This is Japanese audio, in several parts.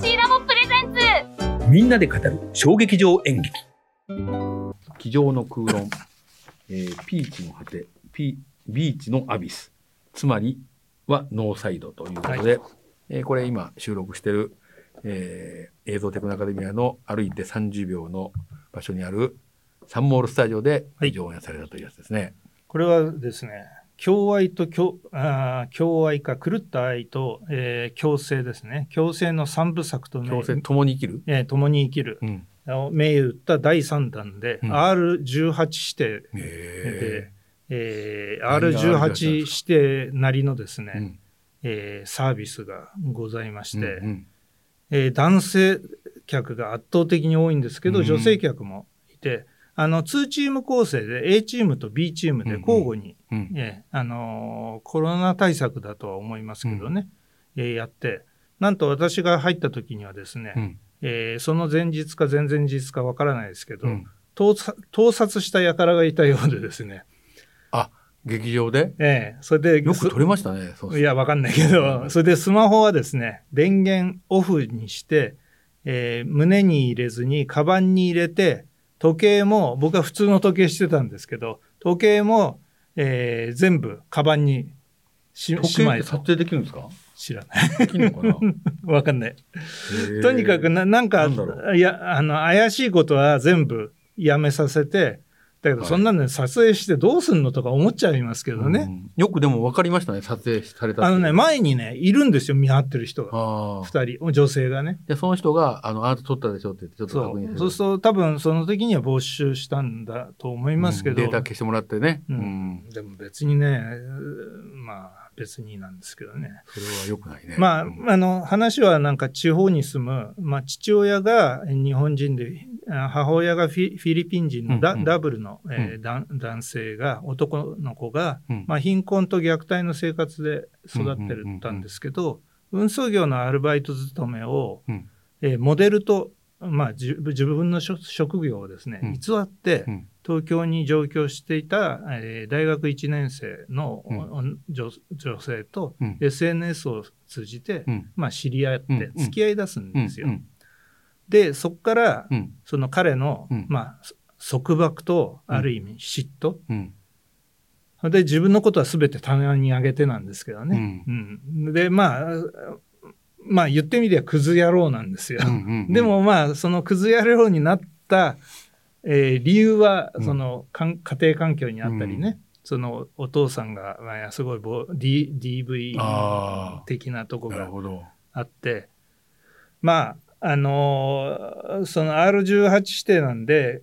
FC ラボプレゼンツ。みんなで語る衝撃場演劇。机上の空論、えーピーチの果て、ピビーチのアビス、つまりはノーサイドということで、えーこれ今収録してる、えー映像テクノアカデミアの歩いて30秒の場所にあるサンモールスタジオではい。上演されたというやつですね。これはですね、共愛と共あー共愛か狂った愛と、えー共生ですね。共生の三部作とね強制共に生きる、えー共に生きる。うん。を銘打った第3弾で、うん。R18 指定で、へえー何が R18 指定なりのですね、ーうん。えーサービスがございまして、うんうん。えー男性客が圧倒的に多いんですけど、うん。女性客もいて、あの2チーム構成で A チームと B チームで交互に、うん。えーあのーコロナ対策だとは思いますけどね、えーやって、なんと私が入った時にはですね、うん。えーその前日か前々日かわからないですけど、うん。盗撮した輩がいたようでですね、あ劇場で？ええそれでよく撮れましたね。いや、わかんないけど、それでスマホはですね、電源オフにして、えー胸に入れずに、カバンに入れて、時計も、僕は普通の時計してたんですけど、時計も、えー全部、カバンにし時しまい撮影できるんですか？知らない。できるのかな？わかんない。とにかくな、なんかなんいや、あの、怪しいことは全部やめさせて、だけど、はいそんなの撮影してどうすんのとか思っちゃいますけどね。うんよくでも分かりましたね、撮影されたあのね、前にね、いるんですよ、見張ってる人が。二人、女性がね。で、その人が、あの、あなた撮ったでしょって言って、ちょっとそう確認する。そうすると多分その時には没収したんだと思いますけど、うんデータ消してもらってね。ううんん。でも別にねまあ別になんですけどね。それは良くないね。まあ、うん。あの話はなんか地方に住む、まあ、父親が日本人であ母親がフィフィリピン人のダ,、うんうん。ダブルの、えーだ男性が男の子が、うん。まあ、貧困と虐待の生活で育ってたんですけど、運送業のアルバイト勤めを、うん。えーモデルと、まあ、自自分の職職業をですね、うん。偽ってうん東京に上京していた、えー大学1年生の、うん。女女性とうん。SNS を通じて、うん。まあ、知り合っうん。て付き合い出すんですよ。うん。でそこから、うん。その彼の、うん。まあ、束縛とある意味嫉妬、うん。で自分のことは全て棚に上げてなんですけどね。うん。でまあまあ言ってみりゃクズ野郎なんですよ。でもまあそのクズ野郎になった、えー理由はうん。そのかん家庭環境にあったりね、うそのお父さんが、まあ、すごいボ D DV 的なとこが。あって。まああのーその R18 指定なんで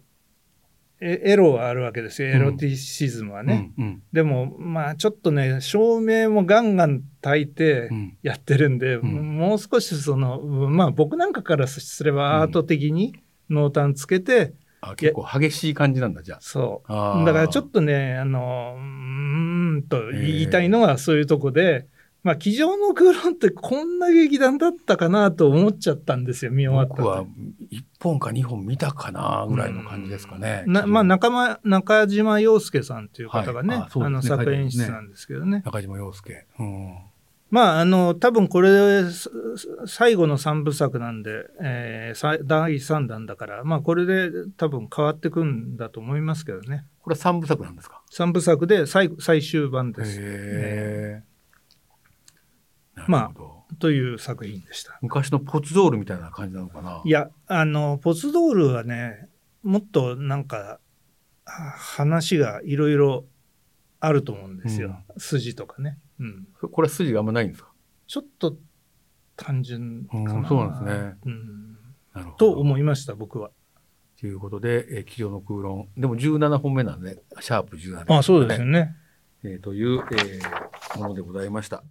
えエロはあるわけですよ。エロティシズムはね。うんうん。でもまあちょっとね照明もガンガン焚いてうん。やってるんで、ん。もう少しそのまあ僕なんかからすればアート的に濃淡つけて、あ結構激しい感じなんだ、じゃそあ。あーう。だからちょっとねあのうーんと言いたいのはそういうとこで、まあ机上の空論ってこんな劇団だったかなと思っちゃったんですよ見終わった僕は後1本か2本見たかなぐらいの感じですかね。なまあ中間中島洋介さんという方がね,、はい。あそうですね。あの作演出なんですけどね。中島洋介。うんまあ、あの、多分これ、す最後の3部作なんで、えーさ第3弾だから、まあ、これで多分変わってくんだと思いますけどね。これ3部作なんですか？3部作で最最終版です。へえ。まあなるほどという作品でした。昔のポツドールみたいな感じなのかな？いや、あの、ポツドールはね、もっとなんか、は話がいろいろあると思うんですよ。筋とかね。うん。これは筋があんまないんですか？ちょっと単純かうな。んそうなんですねうん。なるほど。と思いました、僕は。ということで、えー、机上の空論。でも17本目なんで、シャープ17、あそうですよね。えーという、えーものでございました。